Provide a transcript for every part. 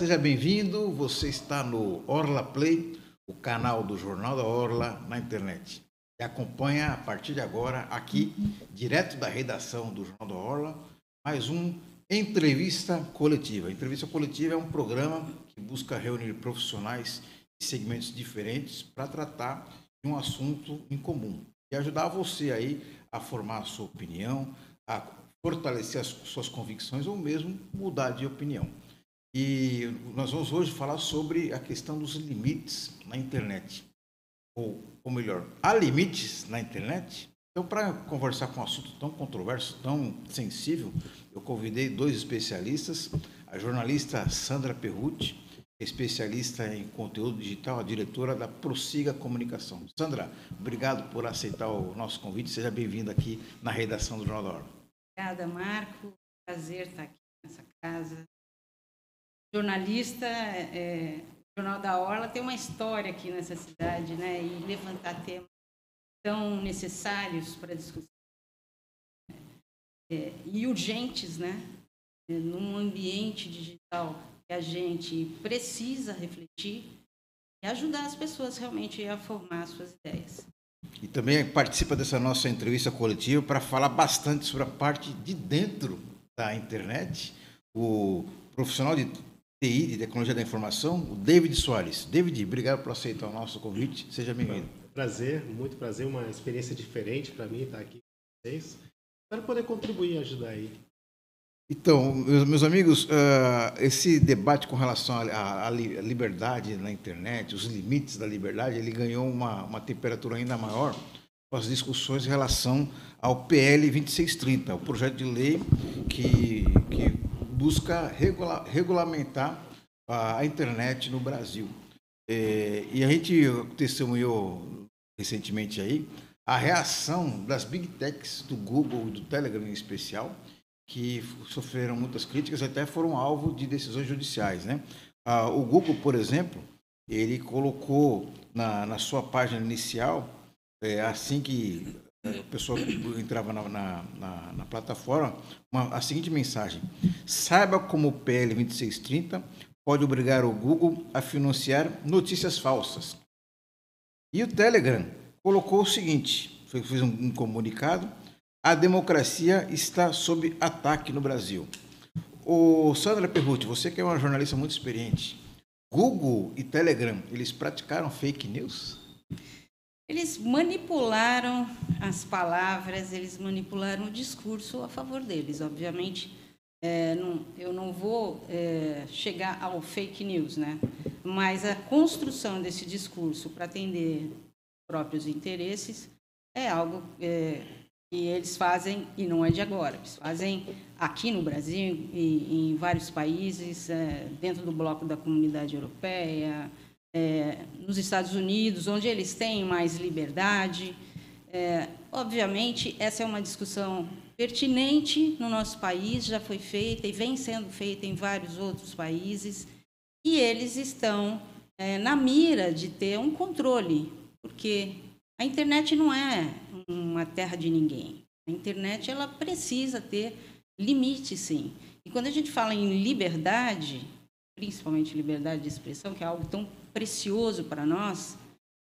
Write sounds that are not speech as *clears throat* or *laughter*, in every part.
Seja bem-vindo. Você está no Orla Play, o canal do Jornal da Orla na internet. E acompanha a partir de agora, aqui, direto da redação do Jornal da Orla, mais um Entrevista Coletiva. Entrevista Coletiva é um programa que busca reunir profissionais de segmentos diferentes para tratar de um assunto em comum e ajudar você aí a formar a sua opinião, a fortalecer as suas convicções ou mesmo mudar de opinião. E nós vamos hoje falar sobre a questão dos limites na internet. Ou, ou melhor, há limites na internet? Então, para conversar com um assunto tão controverso, tão sensível, eu convidei dois especialistas, a jornalista Sandra Perruti, especialista em conteúdo digital, a diretora da Prossiga Comunicação. Sandra, obrigado por aceitar o nosso convite. Seja bem-vinda aqui na redação do Jornal da Hora. Obrigada, Marco. Prazer estar aqui nessa casa. Jornalista, é, o Jornal da Orla tem uma história aqui nessa cidade, né? E levantar temas tão necessários para discussão é, e urgentes, né? É, num ambiente digital que a gente precisa refletir e ajudar as pessoas realmente a formar suas ideias. E também participa dessa nossa entrevista coletiva para falar bastante sobre a parte de dentro da internet, o profissional de TI, de Tecnologia da Informação, o David Soares. David, obrigado por aceitar o nosso convite. Seja bem-vindo. Prazer, muito prazer, uma experiência diferente para mim estar aqui com vocês. Espero poder contribuir e ajudar aí. Então, meus, amigos, uh, esse debate com relação à liberdade na internet, os limites da liberdade, ele ganhou uma, uma temperatura ainda maior com as discussões em relação ao PL 2630, o projeto de lei que, que busca regula, regulamentar a, internet no Brasil. É, e a gente testemunhou recentemente aí a reação das big techs, do Google e do Telegram em especial, que sofreram muitas críticas, até foram alvo de decisões judiciais. Né? Ah, o Google, por exemplo, ele colocou na, na sua página inicial, é, assim que a pessoa entrava na, na, na, na plataforma, uma, a seguinte mensagem: saiba como o PL 2630 pode obrigar o Google a financiar notícias falsas. E o Telegram colocou o seguinte: fez um, um comunicado a democracia está sob ataque no Brasil. O Sandra Perruti, você que é uma jornalista muito experiente, Google e Telegram, eles praticaram fake news? Eles manipularam as palavras, eles manipularam o discurso a favor deles. Obviamente, é, não, eu não vou é, chegar ao fake news, né? mas a construção desse discurso para atender próprios interesses é algo é, que eles fazem, e não é de agora, eles fazem aqui no Brasil e em vários países, é, dentro do bloco da comunidade europeia, é, nos Estados Unidos, onde eles têm mais liberdade. É, obviamente, essa é uma discussão pertinente no nosso país, já foi feita e vem sendo feita em vários outros países, e eles estão é, na mira de ter um controle, porque a internet não é uma terra de ninguém. A internet ela precisa ter limite, sim. E quando a gente fala em liberdade, principalmente liberdade de expressão, que é algo tão precioso para nós,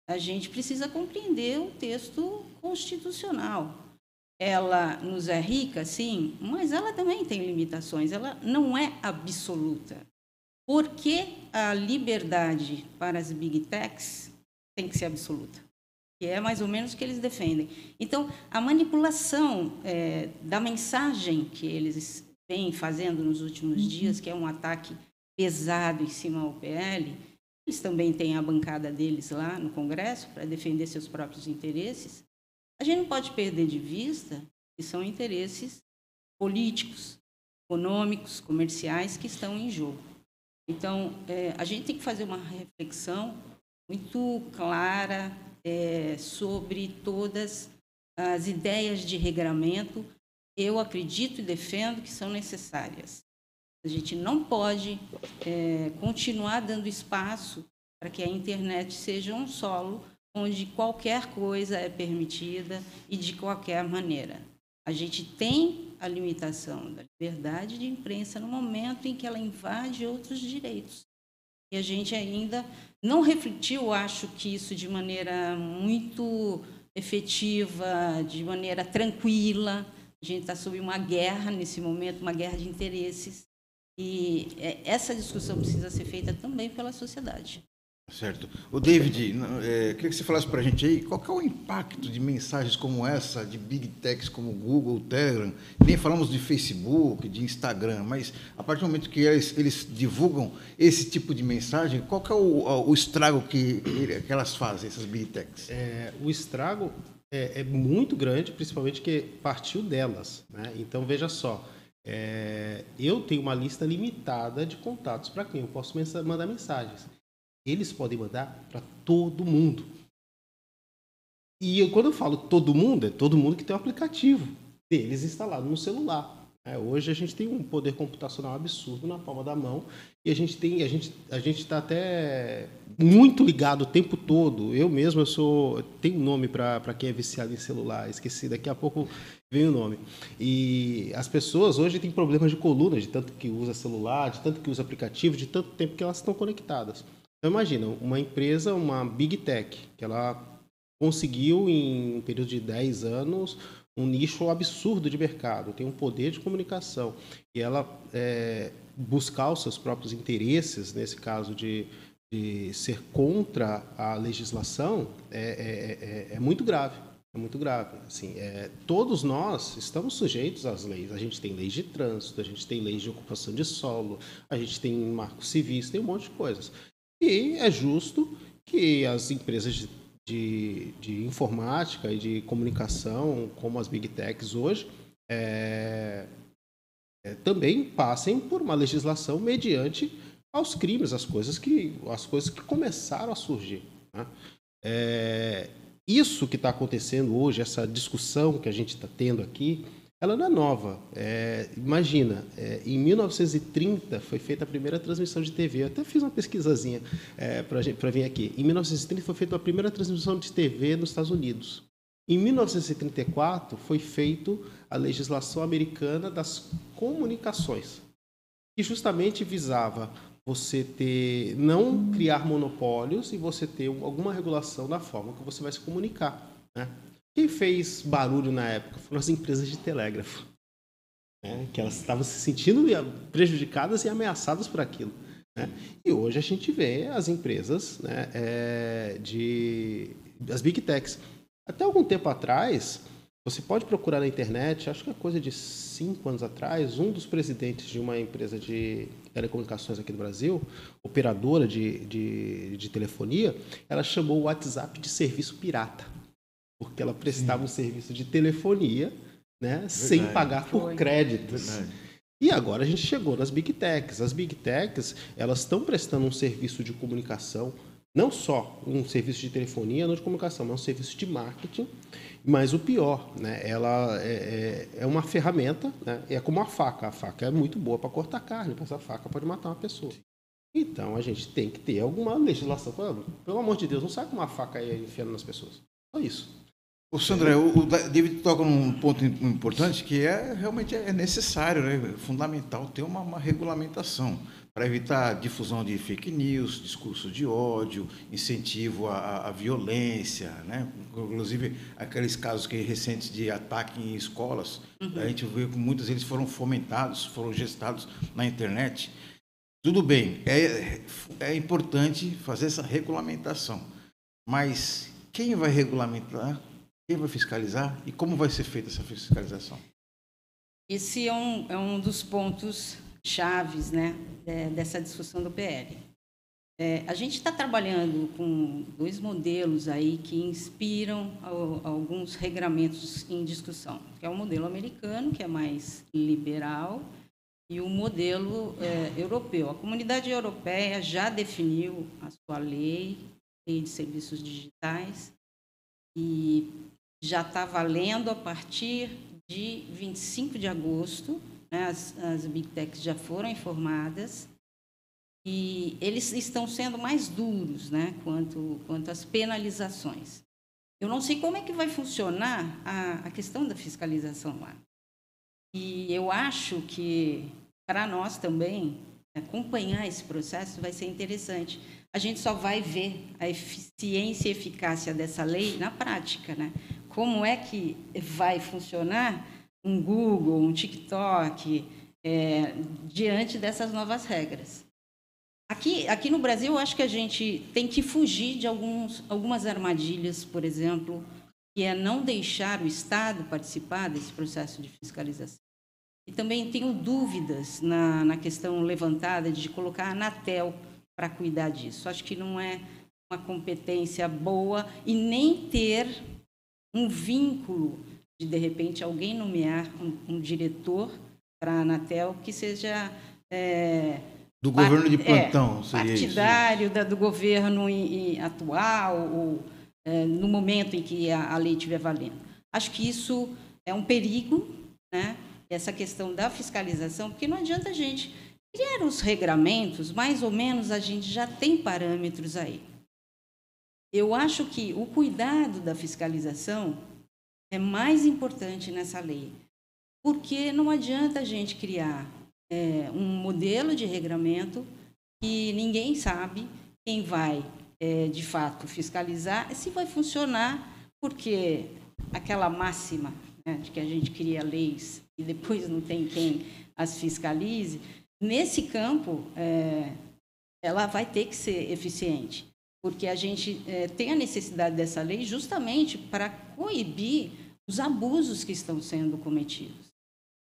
a gente precisa compreender o texto constitucional. Ela nos é rica, sim, mas ela também tem limitações, ela não é absoluta. Por que a liberdade para as big techs tem que ser absoluta? que é mais ou menos o que eles defendem. Então, a manipulação é, da mensagem que eles vêm fazendo nos últimos uhum. dias, que é um ataque pesado em cima ao PL, eles também têm a bancada deles lá no Congresso para defender seus próprios interesses. A gente não pode perder de vista que são interesses políticos, econômicos, comerciais que estão em jogo. Então, é, a gente tem que fazer uma reflexão muito clara, é, sobre todas as ideias de regramento, eu acredito e defendo que são necessárias. A gente não pode é, continuar dando espaço para que a internet seja um solo onde qualquer coisa é permitida e de qualquer maneira. A gente tem a limitação da liberdade de imprensa no momento em que ela invade outros direitos. E a gente ainda não refletiu, acho que isso de maneira muito efetiva, de maneira tranquila. A gente está sob uma guerra nesse momento, uma guerra de interesses. E é, essa discussão precisa ser feita também pela sociedade. Certo. O David, é, queria que você falasse para a gente aí qual é o impacto de mensagens como essa, de big techs como Google, Telegram, nem falamos de Facebook, de Instagram, mas a partir do momento que eles, eles divulgam esse tipo de mensagem, qual é o, o estrago que, que, elas fazem, essas big techs? É, o estrago é, é, muito grande, principalmente que partiu delas. Né? Então, veja só, é, eu tenho uma lista limitada de contatos para quem eu posso mandar mensagens eles podem mandar para todo mundo. E eu, quando eu falo todo mundo, é todo mundo que tem o um aplicativo deles instalado no celular. É, hoje a gente tem um poder computacional absurdo na palma da mão e a gente tem a gente a gente está até muito ligado o tempo todo. Eu mesmo eu sou tenho um nome para quem é viciado em celular, esqueci daqui a pouco vem o nome. E as pessoas hoje têm problemas de coluna de tanto que usa celular, de tanto que usa aplicativo, de tanto tempo que elas estão conectadas. Então imagina, uma empresa, uma big tech, que ela conseguiu em um período de 10 anos um nicho absurdo de mercado, tem um poder de comunicação e ela é, buscar os seus próprios interesses, nesse caso de, de ser contra a legislação, é, é, é, é muito grave. É muito grave. Assim, é, todos nós estamos sujeitos às leis. A gente tem leis de trânsito, a gente tem leis de ocupação de solo, a gente tem marcos civis, tem um monte de coisas. E é justo que as empresas de, de, de informática e de comunicação, como as big techs hoje, é, é, também passem por uma legislação mediante aos crimes, as coisas que, as coisas que começaram a surgir. Né? É, isso que está acontecendo hoje, essa discussão que a gente está tendo aqui, ela não é nova. É, imagina, é, em 1930 foi feita a primeira transmissão de TV. Eu até fiz uma pesquisazinha é, para vir aqui. Em 1930 foi feita a primeira transmissão de TV nos Estados Unidos. Em 1934 foi feita a legislação americana das comunicações, que justamente visava você ter não criar monopólios e você ter alguma regulação da forma que você vai se comunicar. Né? Quem fez barulho na época foram as empresas de telégrafo, né? que elas estavam se sentindo prejudicadas e ameaçadas por aquilo. Né? E hoje a gente vê as empresas né, é, de as big techs. Até algum tempo atrás, você pode procurar na internet, acho que é coisa de cinco anos atrás, um dos presidentes de uma empresa de telecomunicações aqui no Brasil, operadora de, de, de telefonia, ela chamou o WhatsApp de serviço pirata porque ela prestava Sim. um serviço de telefonia, né, sem pagar por Foi. créditos. Verdade. E agora a gente chegou nas big techs. As big techs elas estão prestando um serviço de comunicação, não só um serviço de telefonia, não de comunicação, mas um serviço de marketing. Mas o pior, né, ela é, é, é uma ferramenta, né, é como a faca. A faca é muito boa para cortar carne, mas a faca pode matar uma pessoa. Então a gente tem que ter alguma legislação. Pelo amor de Deus, não sai com uma faca aí enfiando nas pessoas. Só isso. O Sandré, o David toca num ponto importante que é realmente é necessário, né? é fundamental ter uma, uma regulamentação para evitar a difusão de fake news, discurso de ódio, incentivo à, à violência, né? inclusive aqueles casos que recentes de ataque em escolas, uhum. a gente vê que muitos deles foram fomentados, foram gestados na internet. Tudo bem, é, é importante fazer essa regulamentação, mas quem vai regulamentar quem vai fiscalizar e como vai ser feita essa fiscalização? Esse é um, é um dos pontos chaves né, é, dessa discussão do PL. É, a gente está trabalhando com dois modelos aí que inspiram alguns regramentos em discussão, que é o modelo americano, que é mais liberal, e o modelo é, europeu. A comunidade europeia já definiu a sua lei, lei de serviços digitais, e já está valendo a partir de 25 de agosto. Né? As, as Big Techs já foram informadas e eles estão sendo mais duros né? quanto, quanto às penalizações. Eu não sei como é que vai funcionar a, a questão da fiscalização lá. E eu acho que, para nós também, acompanhar esse processo vai ser interessante. A gente só vai ver a eficiência e eficácia dessa lei na prática, né? Como é que vai funcionar um Google, um TikTok, é, diante dessas novas regras? Aqui, aqui no Brasil, eu acho que a gente tem que fugir de alguns, algumas armadilhas, por exemplo, que é não deixar o Estado participar desse processo de fiscalização. E também tenho dúvidas na, na questão levantada de colocar a Anatel para cuidar disso. Acho que não é uma competência boa e nem ter um vínculo de, de repente, alguém nomear um, um diretor para a Anatel que seja. É, do governo de plantão, é, partidário da, do governo em, em atual ou é, no momento em que a, a lei estiver valendo. Acho que isso é um perigo, né? essa questão da fiscalização, porque não adianta a gente criar os regramentos, mais ou menos a gente já tem parâmetros aí. Eu acho que o cuidado da fiscalização é mais importante nessa lei, porque não adianta a gente criar é, um modelo de regramento que ninguém sabe quem vai, é, de fato, fiscalizar, se vai funcionar, porque aquela máxima né, de que a gente cria leis e depois não tem quem as fiscalize, nesse campo é, ela vai ter que ser eficiente, porque a gente é, tem a necessidade dessa lei justamente para coibir os abusos que estão sendo cometidos.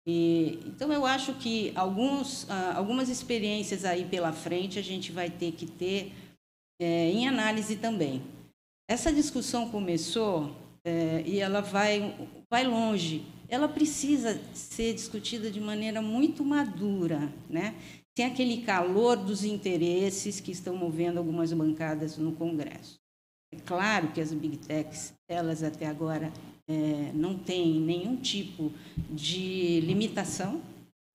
E, então eu acho que alguns, ah, algumas experiências aí pela frente a gente vai ter que ter é, em análise também. Essa discussão começou é, e ela vai, vai longe. Ela precisa ser discutida de maneira muito madura, né? Tem aquele calor dos interesses que estão movendo algumas bancadas no Congresso. É claro que as big techs, elas até agora é, não têm nenhum tipo de limitação,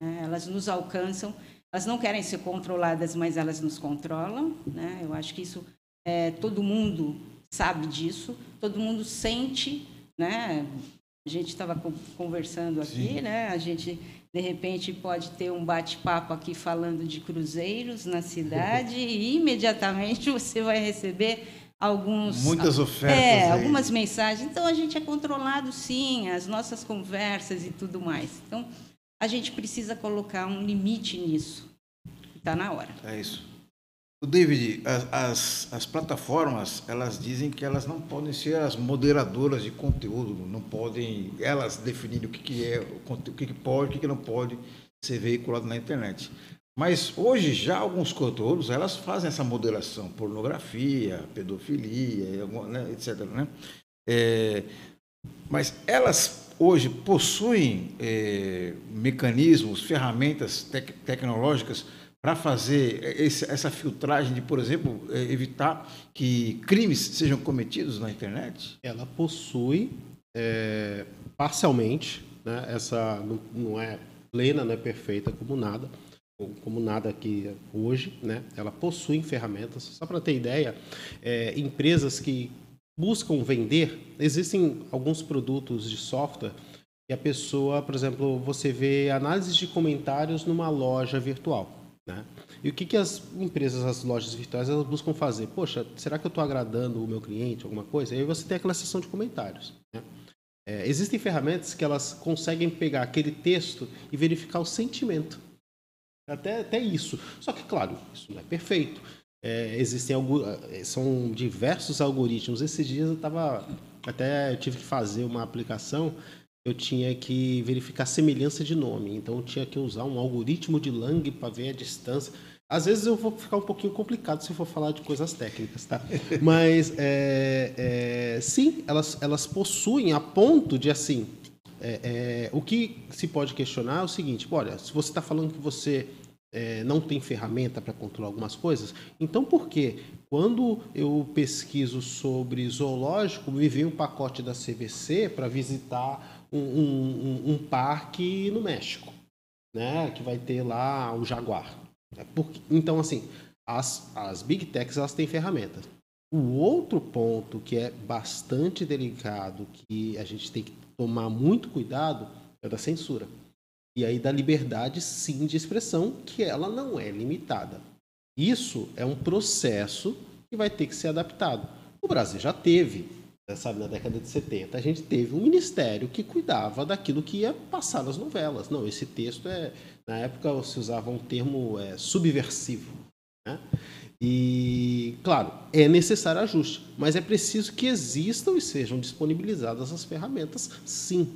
né? elas nos alcançam, elas não querem ser controladas, mas elas nos controlam. Né? Eu acho que isso é, todo mundo sabe disso, todo mundo sente, né? A gente estava conversando aqui, Sim. né? A gente de repente pode ter um bate-papo aqui falando de cruzeiros na cidade *laughs* e imediatamente você vai receber alguns muitas ofertas, é, algumas mensagens. Então a gente é controlado sim, as nossas conversas e tudo mais. Então a gente precisa colocar um limite nisso. Está na hora. É isso. O David, as, as, as, plataformas, elas dizem que elas não podem ser as moderadoras de conteúdo, não podem elas definirem o que, que é, o que, que pode, o que, que não pode ser veiculado na internet. Mas hoje já alguns conteúdos elas fazem essa moderação, pornografia, pedofilia, né, etc. Né? É, mas elas hoje possuem é, mecanismos, ferramentas tec tecnológicas para fazer esse, essa filtragem de, por exemplo, é, evitar que crimes sejam cometidos na internet? Ela possui é, parcialmente, né, essa não, não, é plena, não é perfeita como nada, como nada aqui hoje, né, ela possui ferramentas. Só para ter ideia, é, empresas que buscam vender, existem alguns produtos de software e a pessoa, por exemplo, você vê análise de comentários numa loja virtual. Né? E o que, que as empresas, as lojas virtuais, elas buscam fazer? Poxa, será que eu estou agradando o meu cliente, alguma coisa? E aí você tem aquela seção de comentários. Né? É, existem ferramentas que elas conseguem pegar aquele texto e verificar o sentimento. Até, até isso. Só que, claro, isso não é perfeito. É, existem é, são diversos algoritmos. Esses dias eu estava até eu tive que fazer uma aplicação eu tinha que verificar a semelhança de nome. Então, eu tinha que usar um algoritmo de Lang para ver a distância. Às vezes eu vou ficar um pouquinho complicado se eu for falar de coisas técnicas, tá? *laughs* Mas, é, é, sim, elas, elas possuem a ponto de, assim, é, é o que se pode questionar é o seguinte, olha, se você está falando que você é, não tem ferramenta para controlar algumas coisas, então por que quando eu pesquiso sobre zoológico, me vem um pacote da CVC para visitar um, um, um, parque no México, né? Que vai ter lá o Jaguar. É porque, então, assim, as, as Big Techs elas têm ferramentas. O outro ponto que é bastante delicado, que a gente tem que tomar muito cuidado, é da censura. E aí da liberdade, sim, de expressão, que ela não é limitada. Isso é um processo que vai ter que ser adaptado. O Brasil já teve, né, sabe, na década de 70, a gente teve um ministério que cuidava daquilo que ia passar nas novelas. Não, esse texto é. Na época se usava um termo é, subversivo. Né? E, claro, é necessário ajuste, mas é preciso que existam e sejam disponibilizadas as ferramentas, sim.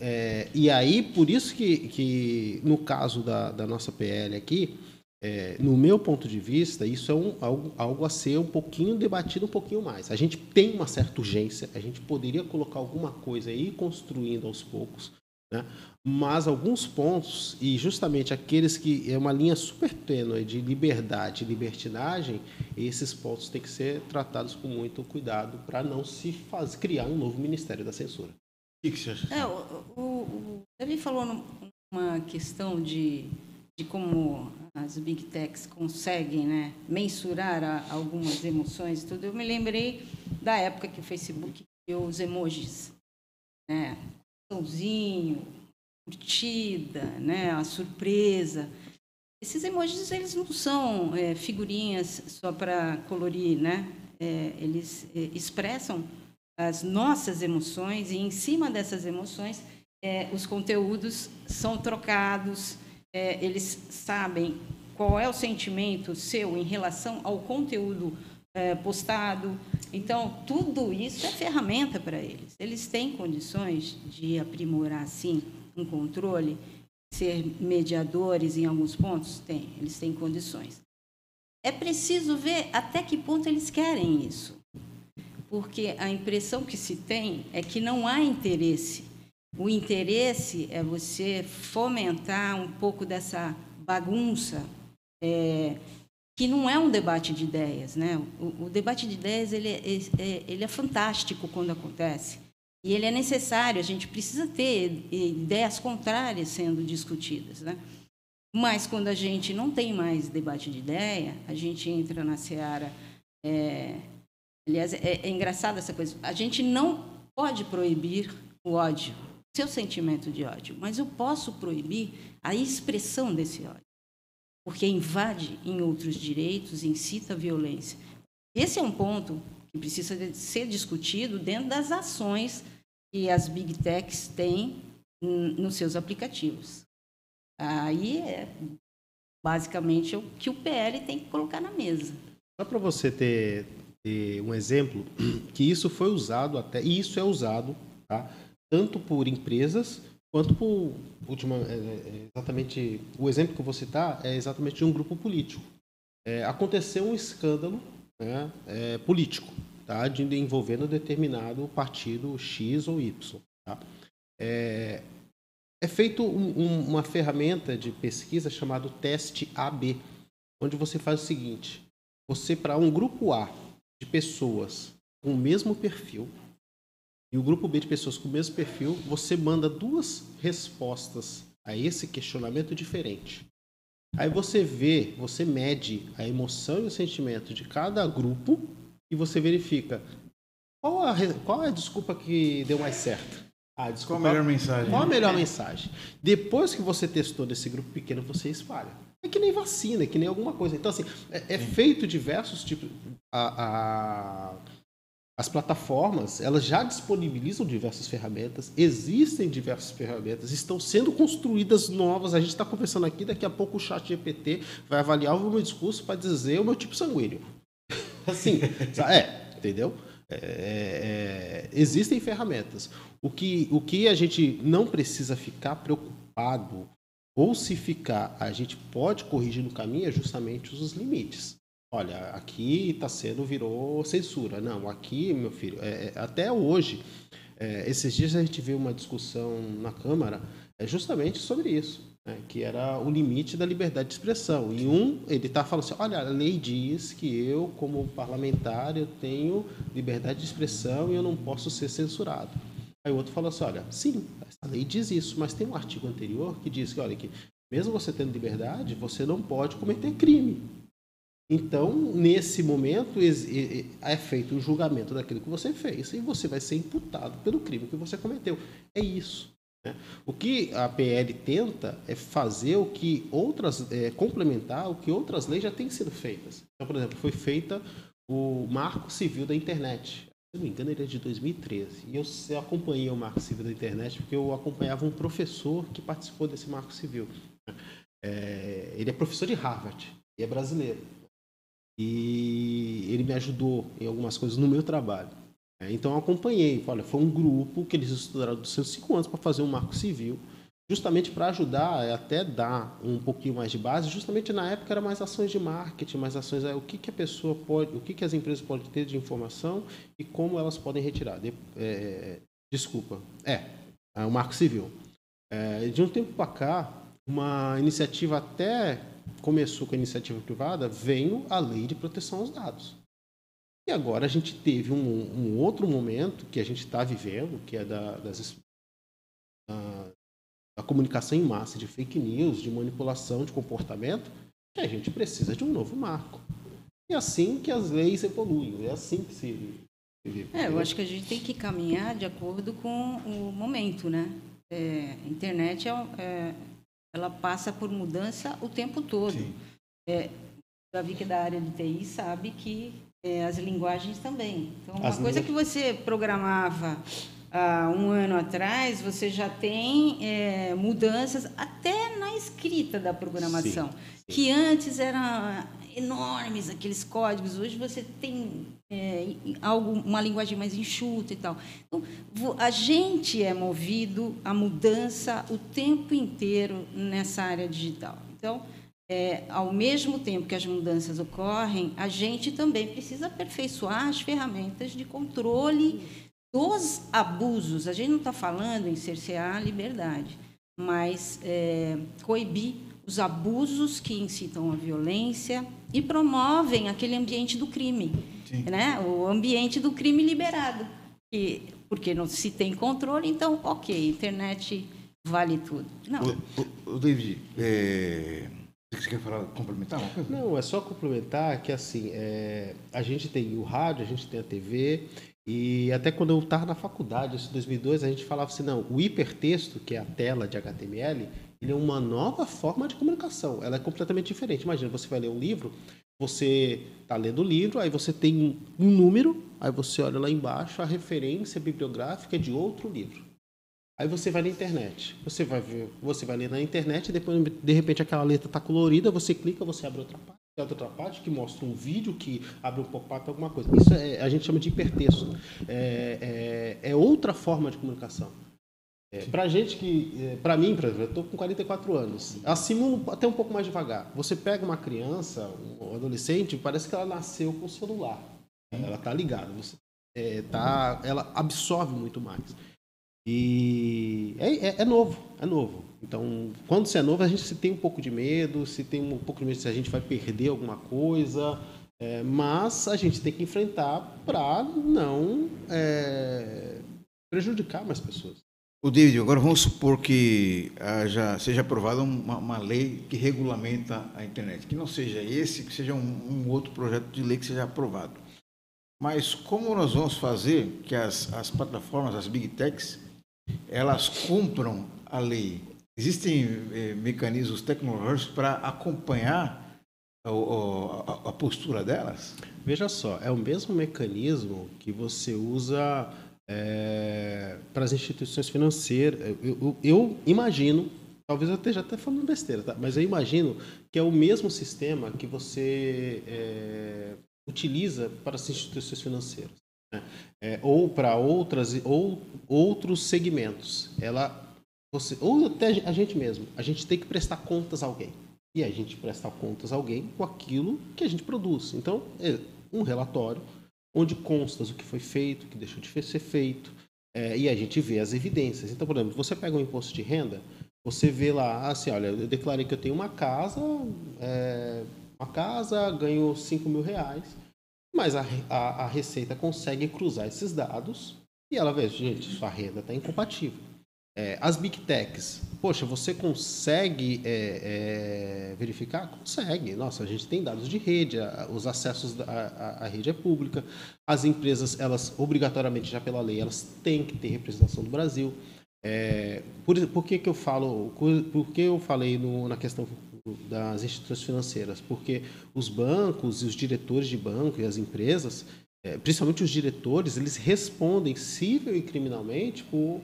É, e aí, por isso que, que no caso da, da nossa PL aqui, é, no meu ponto de vista, isso é um, algo, algo a ser um pouquinho debatido um pouquinho mais. A gente tem uma certa urgência, a gente poderia colocar alguma coisa aí construindo aos poucos, né? Mas alguns pontos, e justamente aqueles que é uma linha super tênue de liberdade e libertinagem, esses pontos têm que ser tratados com muito cuidado para não se faz, criar um novo Ministério da Censura. O que, que você acha? É, o, o, o Davi falou numa questão de, de como as big techs conseguem né, mensurar a, algumas emoções e tudo. Eu me lembrei da época que o Facebook criou os emojis. Né? Pãozinho, curtida, né? a surpresa. Esses emojis eles não são é, figurinhas só para colorir, né? É, eles é, expressam as nossas emoções e em cima dessas emoções é, os conteúdos são trocados, é, eles sabem qual é o sentimento seu em relação ao conteúdo é, postado. Então, tudo isso é ferramenta para eles. Eles têm condições de aprimorar, sim, um controle, ser mediadores em alguns pontos? Tem, eles têm condições. É preciso ver até que ponto eles querem isso porque a impressão que se tem é que não há interesse. O interesse é você fomentar um pouco dessa bagunça, é, que não é um debate de ideias. Né? O, o debate de ideias ele é, é, ele é fantástico quando acontece. E ele é necessário, a gente precisa ter ideias contrárias sendo discutidas. Né? Mas quando a gente não tem mais debate de ideia, a gente entra na seara é, Aliás, é, é engraçado essa coisa. A gente não pode proibir o ódio, seu sentimento de ódio, mas eu posso proibir a expressão desse ódio, porque invade em outros direitos, incita a violência. Esse é um ponto que precisa ser discutido dentro das ações que as big techs têm nos seus aplicativos. Aí é basicamente o que o PL tem que colocar na mesa. Só para você ter, um exemplo *clears throat* que isso foi usado até, e isso é usado, tá? tanto por empresas quanto por última, é, é, exatamente o exemplo que eu vou citar é exatamente de um grupo político. É, aconteceu um escândalo né, é, político, tá, de envolvendo determinado partido X ou Y. Tá? É, é feito um, um, uma ferramenta de pesquisa chamado teste AB, onde você faz o seguinte: você para um grupo A de pessoas com o mesmo perfil e o grupo B de pessoas com o mesmo perfil, você manda duas respostas a esse questionamento diferente. Aí você vê, você mede a emoção e o sentimento de cada grupo e você verifica qual a, qual é a desculpa que deu mais certo. Ah, desculpa, qual a melhor mensagem? Qual a melhor mensagem? Depois que você testou nesse grupo pequeno, você espalha. É que nem vacina, é que nem alguma coisa. Então, assim, é, é feito diversos tipos. A, a, as plataformas, elas já disponibilizam diversas ferramentas, existem diversas ferramentas, estão sendo construídas novas. A gente está conversando aqui, daqui a pouco o chat GPT vai avaliar o meu discurso para dizer o meu tipo sanguíneo. *laughs* assim, é, entendeu? É, é, existem ferramentas. O que, o que a gente não precisa ficar preocupado ou se ficar, a gente pode corrigir no caminho é justamente os limites. Olha, aqui está sendo, virou censura. Não, aqui, meu filho, é, é, até hoje, é, esses dias a gente viu uma discussão na Câmara é justamente sobre isso, né, que era o limite da liberdade de expressão. E um, ele está falando assim, olha, a lei diz que eu, como parlamentar, eu tenho liberdade de expressão e eu não posso ser censurado. Aí o outro falou assim, olha, sim, a lei diz isso, mas tem um artigo anterior que diz que, olha, que mesmo você tendo liberdade, você não pode cometer crime. Então, nesse momento, é feito um julgamento daquilo que você fez e você vai ser imputado pelo crime que você cometeu. É isso. Né? O que a PL tenta é fazer o que outras, é, complementar o que outras leis já têm sido feitas. Então, por exemplo, foi feita o Marco Civil da Internet. Se não me engano, ele é de 2013. E eu, acompanhei o Marco Civil da Internet porque eu acompanhava um professor que participou desse Marco Civil. É, ele é professor de Harvard e é brasileiro. E ele me ajudou em algumas coisas no meu trabalho. É, então eu acompanhei. Olha, foi um grupo que eles estudaram dos seus cinco anos para fazer um marco civil, justamente para ajudar, é, até dar um pouquinho mais de base. Justamente na época era mais ações de marketing, mais ações, é, o que, que a pessoa pode, o que, que as empresas podem ter de informação e como elas podem retirar. De, é, desculpa, é, é o marco civil. É, de um tempo para cá, uma iniciativa até começou com a iniciativa privada, veio a lei de proteção aos dados. E agora a gente teve um, um outro momento que a gente está vivendo, que é da, das, da, da comunicação em massa, de fake news, de manipulação de comportamento, que a gente precisa de um novo marco. É assim que as leis evoluem, é assim que se. É, eu acho que a gente tem que caminhar de acordo com o momento, né? É, a internet é, é ela passa por mudança o tempo todo. É, Davi, que é da área de TI, sabe que é, as linguagens também. Então, uma as coisa que você programava há um ano atrás, você já tem é, mudanças até na escrita da programação, sim, sim. que antes eram enormes aqueles códigos. Hoje você tem é, algo, uma linguagem mais enxuta e tal. Então, a gente é movido à mudança o tempo inteiro nessa área digital. Então, é, ao mesmo tempo que as mudanças ocorrem, a gente também precisa aperfeiçoar as ferramentas de controle dos abusos. A gente não está falando em cercear a liberdade, mas é, coibir os abusos que incitam a violência e promovem aquele ambiente do crime, né? o ambiente do crime liberado. E, porque não se tem controle, então, ok, internet vale tudo. Não. O, o David, é, você quer falar, complementar uma coisa? Não, é só complementar que assim, é, a gente tem o rádio, a gente tem a TV, e até quando eu estava na faculdade, isso em 2002, a gente falava assim, não, o hipertexto, que é a tela de HTML, ele é uma nova forma de comunicação. Ela é completamente diferente. Imagina, você vai ler um livro, você está lendo o livro, aí você tem um número, aí você olha lá embaixo, a referência bibliográfica é de outro livro. Aí você vai na internet, você vai ver, você vai ler na internet, depois de repente aquela letra está colorida, você clica, você abre outra parte, outra parte que mostra um vídeo que abre um pop-up alguma coisa. Isso é, a gente chama de hipertexto. É, é, é outra forma de comunicação. É, para gente que, é, para mim, por exemplo, eu estou com 44 anos, assimulo até um pouco mais devagar. Você pega uma criança, um adolescente, parece que ela nasceu com o celular. Ela está ligada, você é, tá, ela absorve muito mais. E é, é, é, novo, é novo. Então, quando você é novo, a gente se tem um pouco de medo, se tem um pouco de medo se a gente vai perder alguma coisa, é, mas a gente tem que enfrentar para não prejudicar mais pessoas. O David, agora vamos supor que já seja aprovada uma, uma, lei que regulamenta a internet, que não seja esse, que seja um, um outro projeto de lei que seja aprovado. Mas como nós vamos fazer que as, as plataformas, as big techs, elas cumpram a lei. Existem eh, mecanismos tecnológicos para acompanhar a, a, a, postura delas? Veja só, é o mesmo mecanismo que você usa é, para as instituições financeiras. Eu, eu, eu, imagino, talvez eu esteja até falando besteira, tá? mas eu imagino que é o mesmo sistema que você é, utiliza para as instituições financeiras né? é, ou para outras ou outros segmentos. Ela, você, ou até a gente mesmo, a gente tem que prestar contas a alguém. E a gente presta contas a alguém com aquilo que a gente produz. Então, é um relatório onde consta o que foi feito, o que deixou de ser feito, é, e a gente vê as evidências. Então, por exemplo, você pega um imposto de renda, você vê lá, assim, olha, eu declarei que eu tenho uma casa, é, uma casa, ganho 5 mil reais, mas a, a, a Receita consegue cruzar esses dados e ela vê, gente, sua renda está incompatível. É, as Big Techs, poxa, você consegue é, é, verificar? Consegue. Nossa, a gente tem dados de rede, a, os acessos à rede é pública. As empresas, elas, obrigatoriamente, já pela lei, elas têm que ter representação do Brasil. É, por, por que, que eu falo, por que eu falei no, na questão das instituições financeiras? Porque os bancos e os diretores de banco e as empresas, é, principalmente os diretores, eles respondem civil e criminalmente por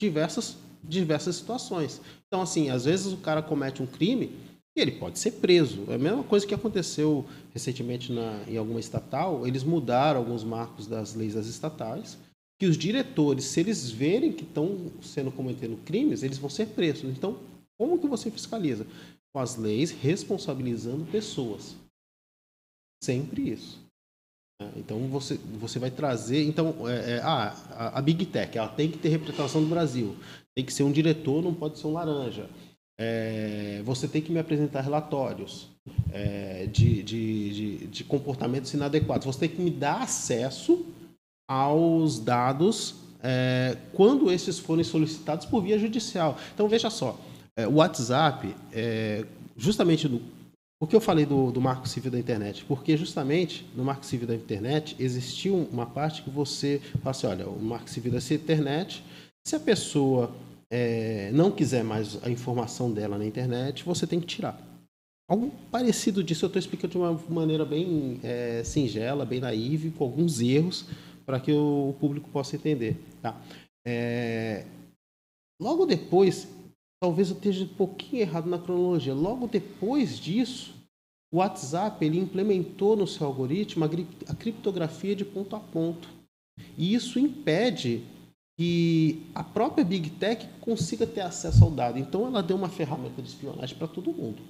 diversas, diversas situações. Então, assim, às vezes o cara comete um crime e ele pode ser preso. É a mesma coisa que aconteceu recentemente na, em alguma estatal, eles mudaram alguns marcos das leis das estatais que os diretores, se eles verem que estão sendo cometendo crimes, eles vão ser presos. Então, como que você fiscaliza? Com as leis responsabilizando pessoas. Sempre isso. É, então você, você vai trazer. Então, é, é, ah, a, a, Big Tech ela tem que ter representação do Brasil. Tem que ser um diretor, não pode ser um laranja. É, você tem que me apresentar relatórios é, de, de, de, de comportamentos inadequados. Você tem que me dar acesso aos dados é, quando esses forem solicitados por via judicial. Então, veja só, é, o WhatsApp, justamente do, por que eu falei do, do, Marco Civil da Internet? Porque justamente no Marco Civil da Internet existiu uma parte que você fala assim, olha, o Marco Civil da Internet, se a pessoa é, não quiser mais a informação dela na internet, você tem que tirar. Algo parecido disso eu estou explicando de uma maneira bem é, singela, bem naive, com alguns erros, para que o público possa entender. Tá? É... Logo depois, talvez eu esteja um pouquinho errado na cronologia, logo depois disso, o WhatsApp ele implementou no seu algoritmo a criptografia de ponto a ponto. E isso impede que a própria Big Tech consiga ter acesso ao dado. Então ela deu uma ferramenta de espionagem para todo mundo.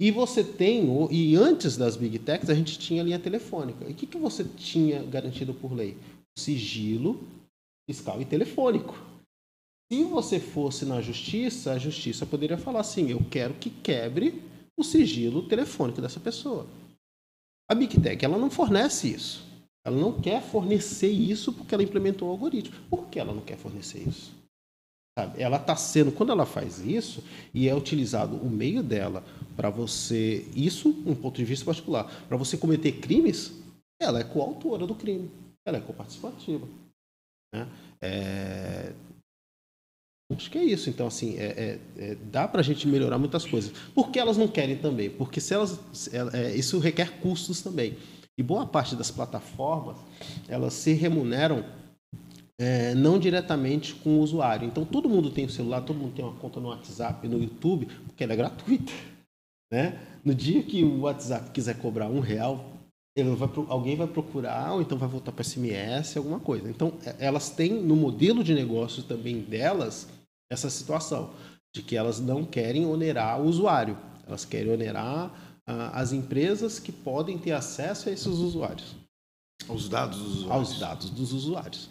E você tem, e antes das Big Techs, a gente tinha linha telefônica. E o que, que você tinha garantido por lei? Sigilo fiscal e telefônico. Se você fosse na justiça, a justiça poderia falar assim: eu quero que quebre o sigilo telefônico dessa pessoa. A Big Tech ela não fornece isso. Ela não quer fornecer isso porque ela implementou o algoritmo. Por que ela não quer fornecer isso? Sabe? Ela está sendo, quando ela faz isso, e é utilizado o meio dela para você, isso um ponto de vista particular, para você cometer crimes, ela é coautora do crime, ela é coparticipativa. Né? É... Acho que é isso. Então, assim, é, é, é dá para a gente melhorar muitas coisas. Por que elas não querem também? Porque se elas, é, isso requer custos também. E boa parte das plataformas, elas se remuneram é, não diretamente com o usuário. Então, todo mundo tem o um celular, todo mundo tem uma conta no WhatsApp, no YouTube, porque ela é gratuita. *laughs* Né? No dia que o WhatsApp quiser cobrar um real, vai, alguém vai procurar, ou então vai voltar para SMS, alguma coisa. Então, é, elas têm no modelo de negócio também delas essa situação de que elas não querem onerar o usuário, elas querem onerar ah, as empresas que podem ter acesso a esses usuários. Aos dados dos usuários. Aos dados dos usuários.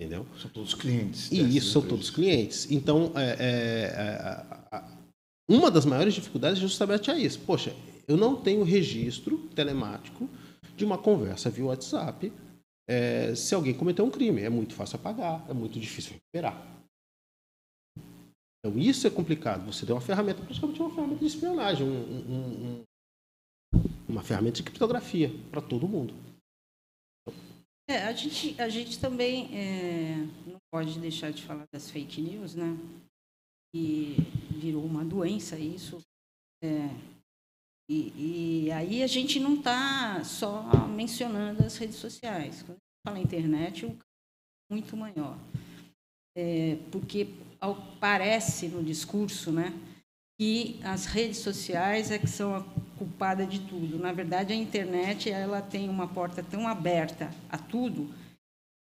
Entendeu? São todos clientes. E isso são todos clientes. Então, é, é, é, uma das maiores dificuldades é justamente é isso. Poxa, eu não tenho registro telemático de uma conversa via WhatsApp. É, se alguém cometeu um crime, é muito fácil apagar, é muito difícil recuperar. Então, isso é complicado. Você tem uma ferramenta, praticamente uma ferramenta de espionagem, um, um, um, uma ferramenta de criptografia para todo mundo. É, a gente, a gente também é, não pode deixar de falar das fake news, né? E virou uma doença isso. É, e, e, aí a gente não está só mencionando as redes sociais. Quando fala internet, é muito maior. É, porque parece no discurso, né, que as redes sociais é que são a culpada de tudo. Na verdade, a internet ela tem uma porta tão aberta a tudo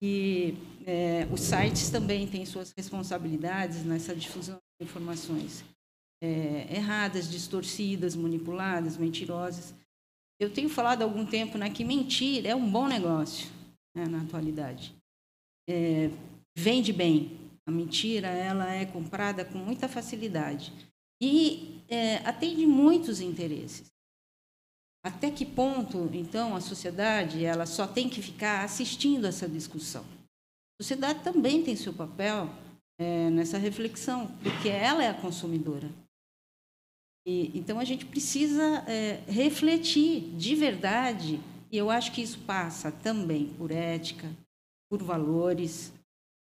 que é, os sites também têm suas responsabilidades nessa difusão de informações é, erradas, distorcidas, manipuladas, mentirosas. Eu tenho falado há algum tempo né, que mentir é um bom negócio né, na atualidade. É, vende bem. A mentira ela é comprada com muita facilidade e é, atende muitos interesses. Até que ponto, então, a sociedade ela só tem que ficar assistindo essa discussão? A sociedade também tem seu papel é, nessa reflexão, porque ela é a consumidora. E, então, a gente precisa é, refletir de verdade, e eu acho que isso passa também por ética, por valores,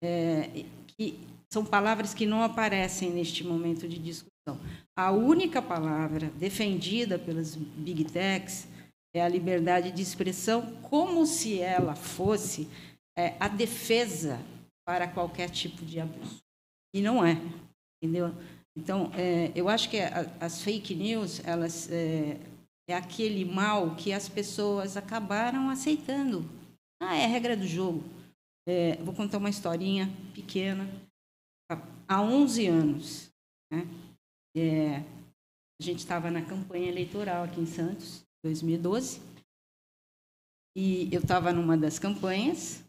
é, que são palavras que não aparecem neste momento de discussão. A única palavra defendida pelas big techs é a liberdade de expressão, como se ela fosse é, a defesa para qualquer tipo de abuso. E não é, entendeu? Então, é, eu acho que as fake news, elas é, é, aquele mal que as pessoas acabaram aceitando. Ah, é a regra do jogo. É, vou contar uma historinha pequena. Há 11 anos, né, é, a gente estava na campanha eleitoral aqui em Santos, 2012, e eu estava numa das campanhas,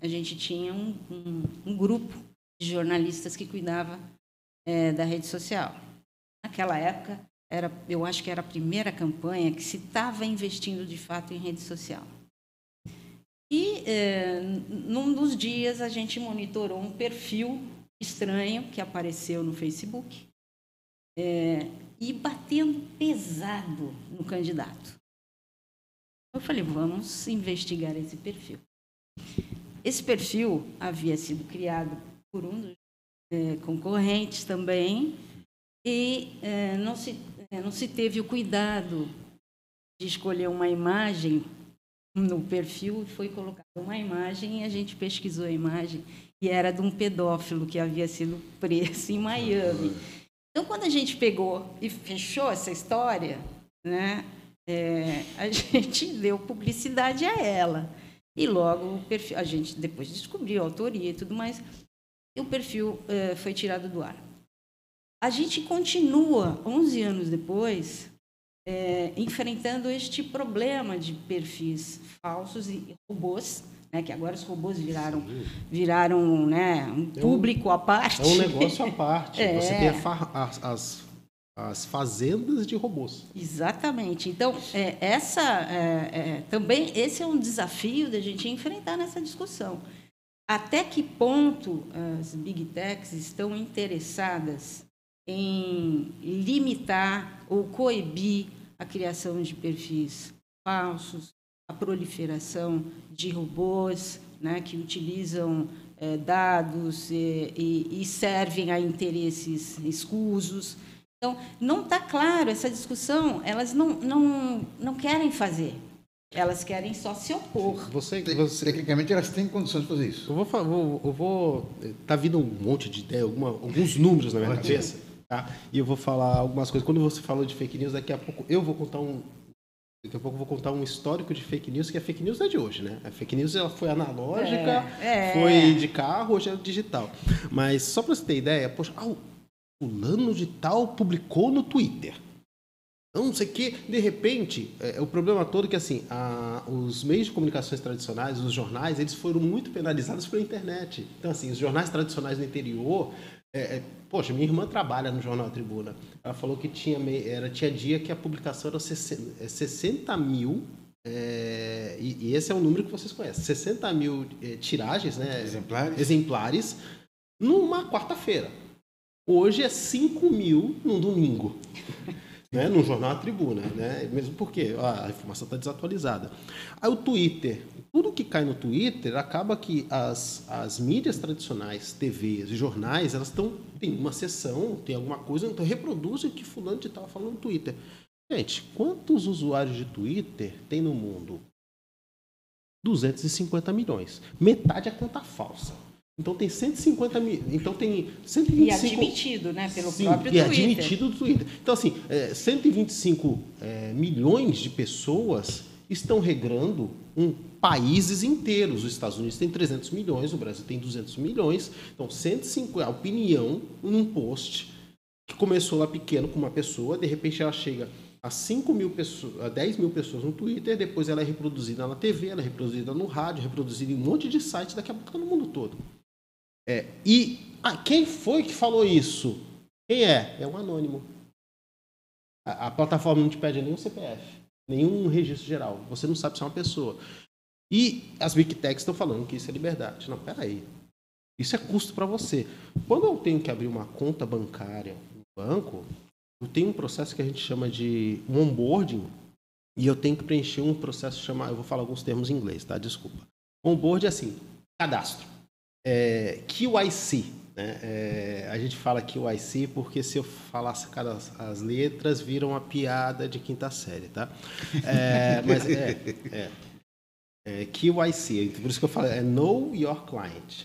a gente tinha um, um, um grupo de jornalistas que cuidava é, da rede social. Naquela época, era, eu acho que era a primeira campanha que se estava investindo de fato em rede social. E é, num dos dias a gente monitorou um perfil estranho que apareceu no Facebook é, e batendo pesado no candidato. Eu falei, vamos investigar esse perfil. Esse perfil havia sido criado por um dos é, concorrentes também e não, se, não se teve o cuidado de escolher uma imagem no perfil, foi colocada uma imagem e a gente pesquisou a imagem e era de um pedófilo que havia sido preso em Miami. Então, quando a gente pegou e fechou essa história, né, é, a *laughs* gente deu publicidade a ela. E logo perfil, a gente depois descobriu a autoria e tudo mais, e o perfil eh, foi tirado do ar. A gente continua, 11 anos depois, eh, enfrentando este problema de perfis falsos e robôs, né, que agora os robôs viraram, viraram né, um público é um, à parte. É um negócio à parte. *laughs* é. Você tem as, as as fazendas de robôs. Exatamente. Então, é, essa é, é, também esse é um desafio da gente enfrentar nessa discussão. Até que ponto as big techs estão interessadas em limitar ou coibir a criação de perfis falsos, a proliferação de robôs né, que utilizam é, dados e, e, e servem a interesses escusos. Então, não está claro essa discussão, elas não, não, não querem fazer. Elas querem só se opor. Você, você... Tecnicamente, elas têm condições de fazer isso. Eu vou, eu vou tá vindo um monte de ideia, alguma, alguns números na minha cabeça, tá? E eu vou falar algumas coisas. Quando você falou de fake news, daqui a pouco eu vou contar um, Daqui a pouco eu vou contar um histórico de fake news, que a fake news é de hoje, né? A fake news ela foi analógica, é, é. foi de carro, hoje é digital. Mas só para você ter ideia, poxa, ah, fulano de tal publicou no Twitter. Não sei o que, de repente, é, o problema todo é que assim, a, os meios de comunicações tradicionais, os jornais, eles foram muito penalizados pela internet. Então, assim, os jornais tradicionais no interior, é, é, poxa, minha irmã trabalha no jornal Tribuna. Ela falou que tinha, era, tinha dia que a publicação era 60, 60 é, mil é, e, e, esse é o número que vocês conhecem. 60 mil é, tiragens, né? Exemplares. Exemplares numa quarta-feira. Hoje é 5 mil num domingo. Né? No jornal A Tribuna, né? Mesmo porque a informação está desatualizada. Aí o Twitter, tudo que cai no Twitter acaba que as, as mídias tradicionais, TVs e jornais, elas estão tem uma sessão, tem alguma coisa, então reproduzem o que fulano de tal falando no Twitter. Gente, quantos usuários de Twitter tem no mundo? 250 milhões. Metade é conta falsa. Então tem 150 mil. Então tem 125. E admitido, né? Pelo sim, próprio e Twitter. admitido do Twitter. Então, assim, é, 125 é, milhões de pessoas estão regrando um, países inteiros. Os Estados Unidos têm 300 milhões, o Brasil tem 200 milhões. Então, 150, a opinião num post que começou lá pequeno com uma pessoa, de repente ela chega a 5 mil pessoas, a 10 mil pessoas no Twitter, depois ela é reproduzida na TV, ela é reproduzida no rádio, reproduzida em um monte de sites, daqui a pouco está no mundo todo. É, e ah, quem foi que falou isso? Quem é? É um anônimo. A, a, plataforma não te pede nenhum CPF, nenhum registro geral. Você não sabe se é uma pessoa. E as Big Techs estão falando que isso é liberdade. Não, peraí. Isso é custo para você. Quando eu tenho que abrir uma conta bancária no banco, eu tenho um processo que a gente chama de onboarding e eu tenho que preencher um processo chamado, eu vou falar alguns termos em inglês, tá? Desculpa. Onboard é assim, cadastro é, QIC, Né? É, a gente fala aqui o IC porque se eu falasse cada as letras viram uma piada de quinta série, tá? É, mas é, é, é QIC, por isso que eu falo, é Know Your Client.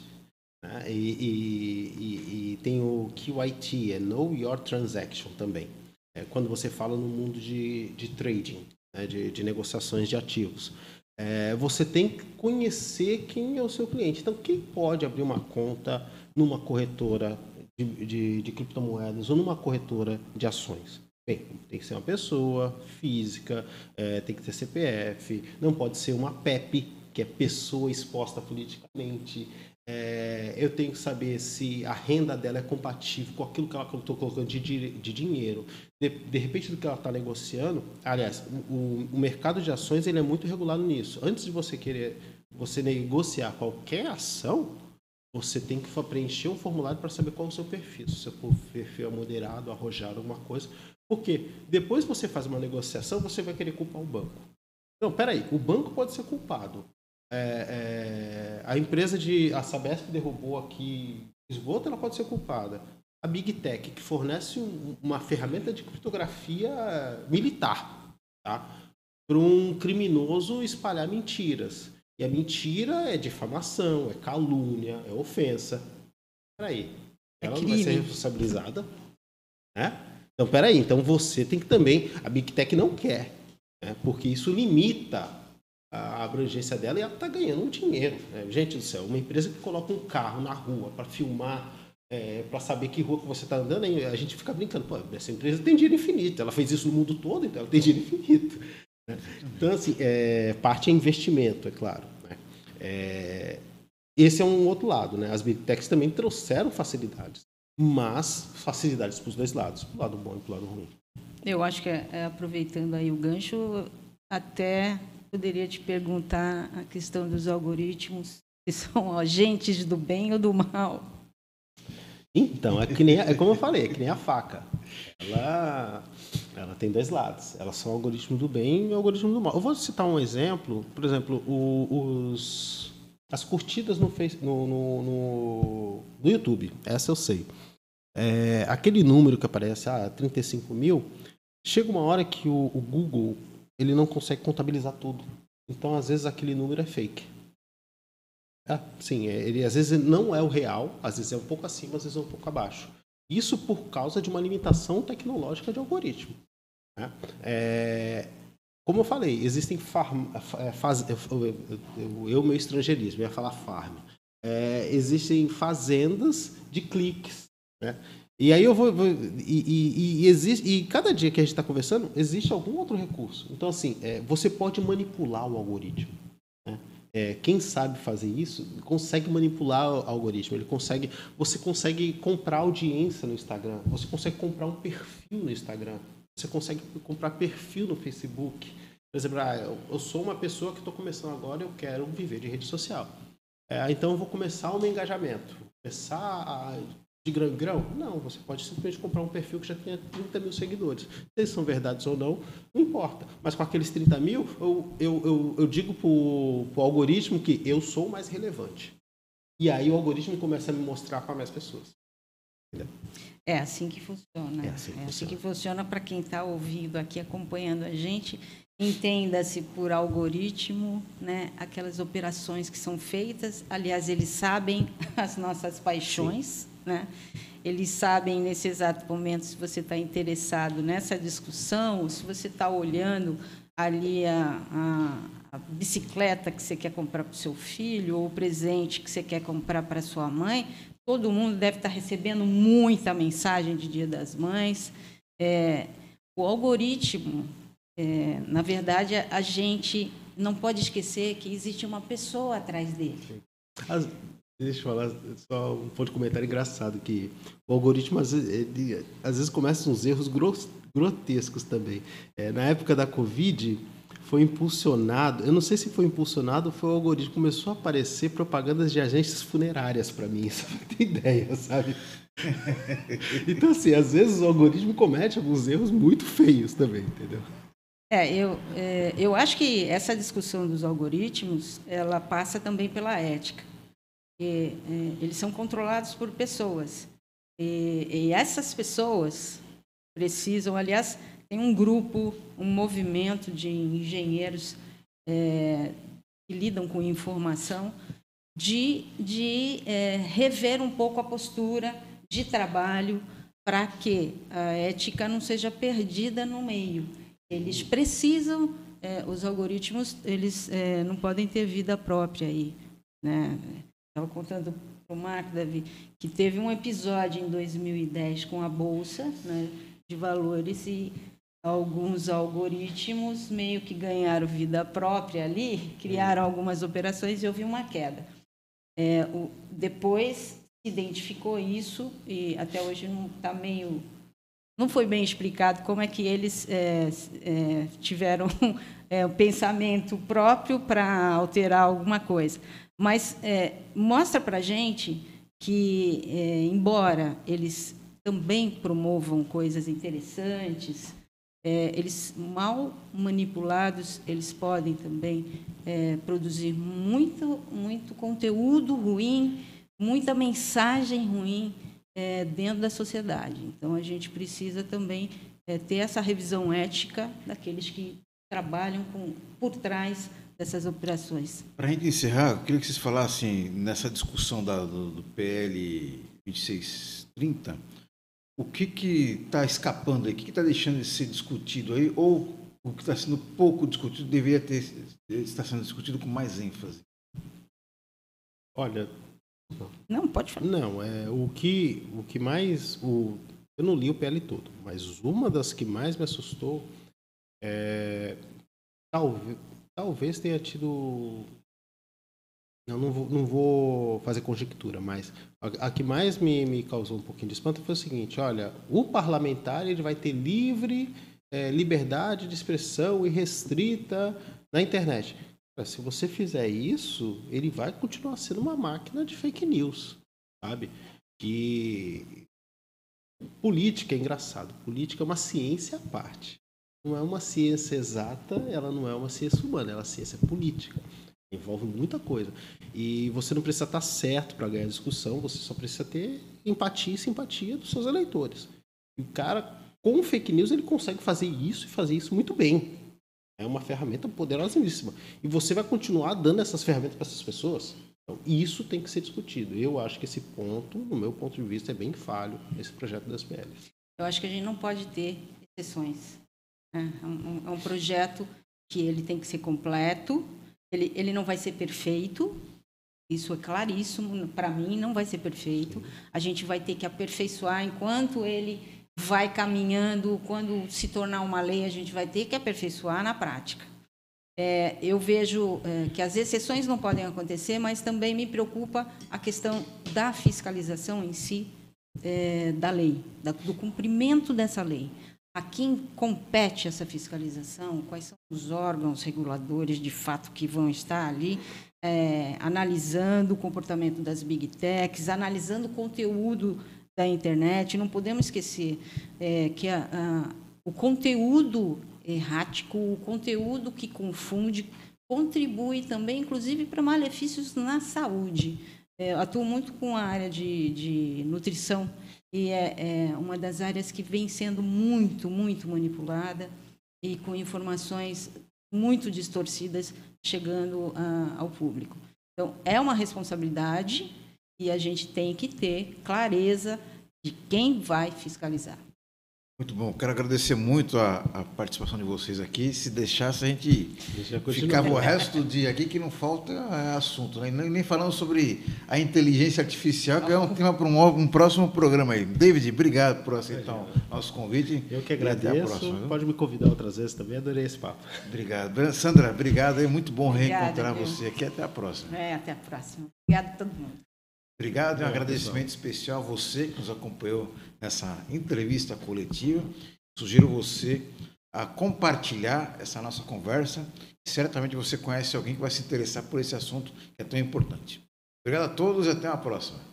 Né? E, e, e, e, tem o QIT, é Know Your Transaction também. É quando você fala no mundo de, de trading, né? de, de negociações de ativos. É, você tem que conhecer quem é o seu cliente. Então, quem pode abrir uma conta numa corretora de, de, de criptomoedas ou numa corretora de ações? Bem, tem que ser uma pessoa física, é, tem que ter CPF, não pode ser uma PEP, que é pessoa exposta politicamente. É, eu tenho que saber se a renda dela é compatível com aquilo que ela estou colocando de, de dinheiro. De, de, repente, do que ela está negociando. Aliás, o, o, mercado de ações ele é muito regulado nisso. Antes de você querer você negociar qualquer ação, você tem que preencher um formulário para saber qual é o seu perfil. Se o seu perfil é moderado, arrojado, alguma coisa. Porque depois você faz uma negociação, você vai querer culpar o banco. Não, peraí, o banco pode ser culpado. É, é, a empresa de. A Sabesp derrubou aqui esgoto, ela pode ser culpada. A Big Tech, que fornece um, uma ferramenta de criptografia militar, tá? Para um criminoso espalhar mentiras. E a mentira é difamação, é calúnia, é ofensa. Peraí. É ela é não vai ser responsabilizada? Né? Então, peraí, então você tem que também. A Big Tech não quer, né? porque isso limita a abrangência dela e ela está ganhando um dinheiro. Né? Gente do céu, uma empresa que coloca um carro na rua para filmar, é, para saber que rua que você está andando, a gente fica brincando, pô, essa empresa tem dinheiro infinito, ela fez isso no mundo todo, então ela tem dinheiro infinito. Né? Então, assim, é, parte é investimento, é claro. Né? É, esse é um outro lado, né? As Big Techs também trouxeram facilidades mas facilidades para os dois lados, para o lado bom e para o lado ruim. Eu acho que, é, aproveitando aí o gancho, até poderia te perguntar a questão dos algoritmos, que são *laughs* agentes do bem ou do mal. Então, é, que nem, é como eu falei, é que nem a faca. Ela, ela tem dois lados. Elas são algoritmo do bem e algoritmo do mal. Eu vou citar um exemplo. Por exemplo, o, os, as curtidas no, no, no, no, no YouTube. Essa eu sei é, aquele número que aparece, ah, 35 mil, chega uma hora que o, o, Google ele não consegue contabilizar tudo. Então, às vezes, aquele número é fake. É, sim, é, ele às vezes não é o real, às vezes é um pouco acima, às vezes é um pouco abaixo. Isso por causa de uma limitação tecnológica de algoritmo. Né? É, como eu falei, existem farm, é, faz, eu, eu, eu, meu estrangeirismo, ia falar farm. É, existem fazendas de cliques. Né? E aí eu vou. vou e, e, e, existe, e cada dia que a gente está conversando, existe algum outro recurso. Então, assim, é, você pode manipular o algoritmo. Né? É, quem sabe fazer isso consegue manipular o algoritmo. Ele consegue, você consegue comprar audiência no Instagram. Você consegue comprar um perfil no Instagram. Você consegue comprar perfil no Facebook. Por exemplo, ah, eu sou uma pessoa que estou começando agora, eu quero viver de rede social. É, então eu vou começar o meu engajamento. Começar a de grão em grão? Não, você pode simplesmente comprar um perfil que já tenha 30 mil seguidores. Se são verdades ou não, não importa. Mas com aqueles 30 mil, eu, eu, eu, eu digo para o algoritmo que eu sou mais relevante. E aí o algoritmo começa a me mostrar para mais pessoas. Entendeu? É assim que funciona. É assim que é assim funciona, funciona para quem está ouvindo aqui, acompanhando a gente. Entenda-se por algoritmo, né, aquelas operações que são feitas. Aliás, eles sabem *laughs* as nossas paixões. Sim né? Eles sabem nesse exato momento se você está interessado nessa discussão, se você está olhando ali a, a, a, bicicleta que você quer comprar para o seu filho, ou o presente que você quer comprar para sua mãe. Todo mundo deve estar tá recebendo muita mensagem de Dia das Mães. É, o algoritmo, é, na verdade, a gente não pode esquecer que existe uma pessoa atrás dele. As, Deixa eu falar só um ponto de comentário engraçado que o algoritmo às vezes, ele, às vezes começa uns erros grotescos também. É, na época da Covid foi impulsionado, eu não sei se foi impulsionado ou foi o algoritmo começou a aparecer propagandas de agências funerárias para mim, *laughs* só pra ter ideia, sabe? *laughs* então assim, às vezes o algoritmo comete alguns erros muito feios também, entendeu? É, eu, é, eu acho que essa discussão dos algoritmos, ela passa também pela ética é, eles são controlados por pessoas. E, e essas pessoas precisam, aliás, tem um grupo, um movimento de engenheiros é, que lidam com informação, de, de é, rever um pouco a postura de trabalho para que a ética não seja perdida no meio. Eles precisam, é, os algoritmos, eles é, não podem ter vida própria aí. Né? Estava contando para o Marco, Davi, que teve um episódio em 2010 com a Bolsa né, de Valores e alguns algoritmos meio que ganharam vida própria ali, criaram algumas operações e houve uma queda. É, o, depois identificou isso e até hoje não está meio não foi bem explicado como é que eles é, é, tiveram *laughs* é, um pensamento próprio para alterar alguma coisa. Mas é, mostra para a gente que, é, embora eles também promovam coisas interessantes, é, eles mal manipulados, eles podem também é, produzir muito, muito conteúdo ruim, muita mensagem ruim é, dentro da sociedade. Então, a gente precisa também é, ter essa revisão ética daqueles que trabalham com, por trás dessas operações. Para a gente encerrar, eu queria que vocês falassem nessa discussão da, do, do PL 2630 o que está escapando aí, o que está deixando de ser discutido aí, ou o que está sendo pouco discutido deveria ter está sendo discutido com mais ênfase? Olha, não pode falar. Não, é o que o que mais o eu não li o PL todo, mas uma das que mais me assustou é talvez talvez tenha tido eu não vou, não vou fazer conjectura, mas a, a, que mais me, me causou um pouquinho de espanto foi o seguinte: olha, o parlamentar ele vai ter livre é, liberdade de expressão irrestrita na internet. Se você fizer isso, ele vai continuar sendo uma máquina de fake news, sabe? Que política é engraçado. Política é uma ciência à parte. Não é uma ciência exata, ela não é uma ciência humana, ela é uma ciência política. Envolve muita coisa. E você não precisa estar certo para ganhar discussão, você só precisa ter empatia e simpatia dos seus eleitores. E o cara, com fake news, ele consegue fazer isso e fazer isso muito bem. É uma ferramenta poderosíssima. E você vai continuar dando essas ferramentas para essas pessoas? Então, isso tem que ser discutido. Eu acho que esse ponto, no meu ponto de vista, é bem falho nesse projeto das PLs. Eu acho que a gente não pode ter exceções. Né? É um, é um projeto que ele tem que ser completo, ele, ele não vai ser perfeito, isso é claríssimo, para mim não vai ser perfeito. A gente vai ter que aperfeiçoar enquanto ele vai caminhando, quando se tornar uma lei, a gente vai ter que aperfeiçoar na prática. É, eu vejo é, que as exceções não podem acontecer, mas também me preocupa a questão da fiscalização em si é, da lei, da, do cumprimento dessa lei a quem compete essa fiscalização, quais são os órgãos reguladores de fato que vão estar ali é, analisando o comportamento das big techs, analisando o conteúdo da internet. Não podemos esquecer é, que a, a, o conteúdo errático, o conteúdo que confunde, contribui também, inclusive, para malefícios na saúde. É, atuo muito com a área de, de nutrição e é, é, uma das áreas que vem sendo muito, muito manipulada e com informações muito distorcidas chegando a, ao público. Então, é uma responsabilidade e a gente tem que ter clareza de quem vai fiscalizar. Muito bom. Quero agradecer muito a, a participação de vocês aqui. Se deixasse, a gente ficava o resto do dia aqui, que não falta é, assunto. Né? Nem, nem falando sobre a inteligência artificial, que é um tema para um, um, próximo programa aí. David, obrigado por aceitar o nosso convite. Eu que agradeço. Próxima, Pode me convidar outras vezes também. Adorei esse papo. Obrigado. Sandra, obrigado. É muito bom Obrigada, reencontrar viu? você aqui. Até a próxima. É, até a próxima. Obrigado a todo mundo. Obrigado e um agradecimento especial a você que nos acompanhou nessa entrevista coletiva. Sugiro você a compartilhar essa nossa conversa. Certamente você conhece alguém que vai se interessar por esse assunto que é tão importante. Obrigado a todos e até a próxima.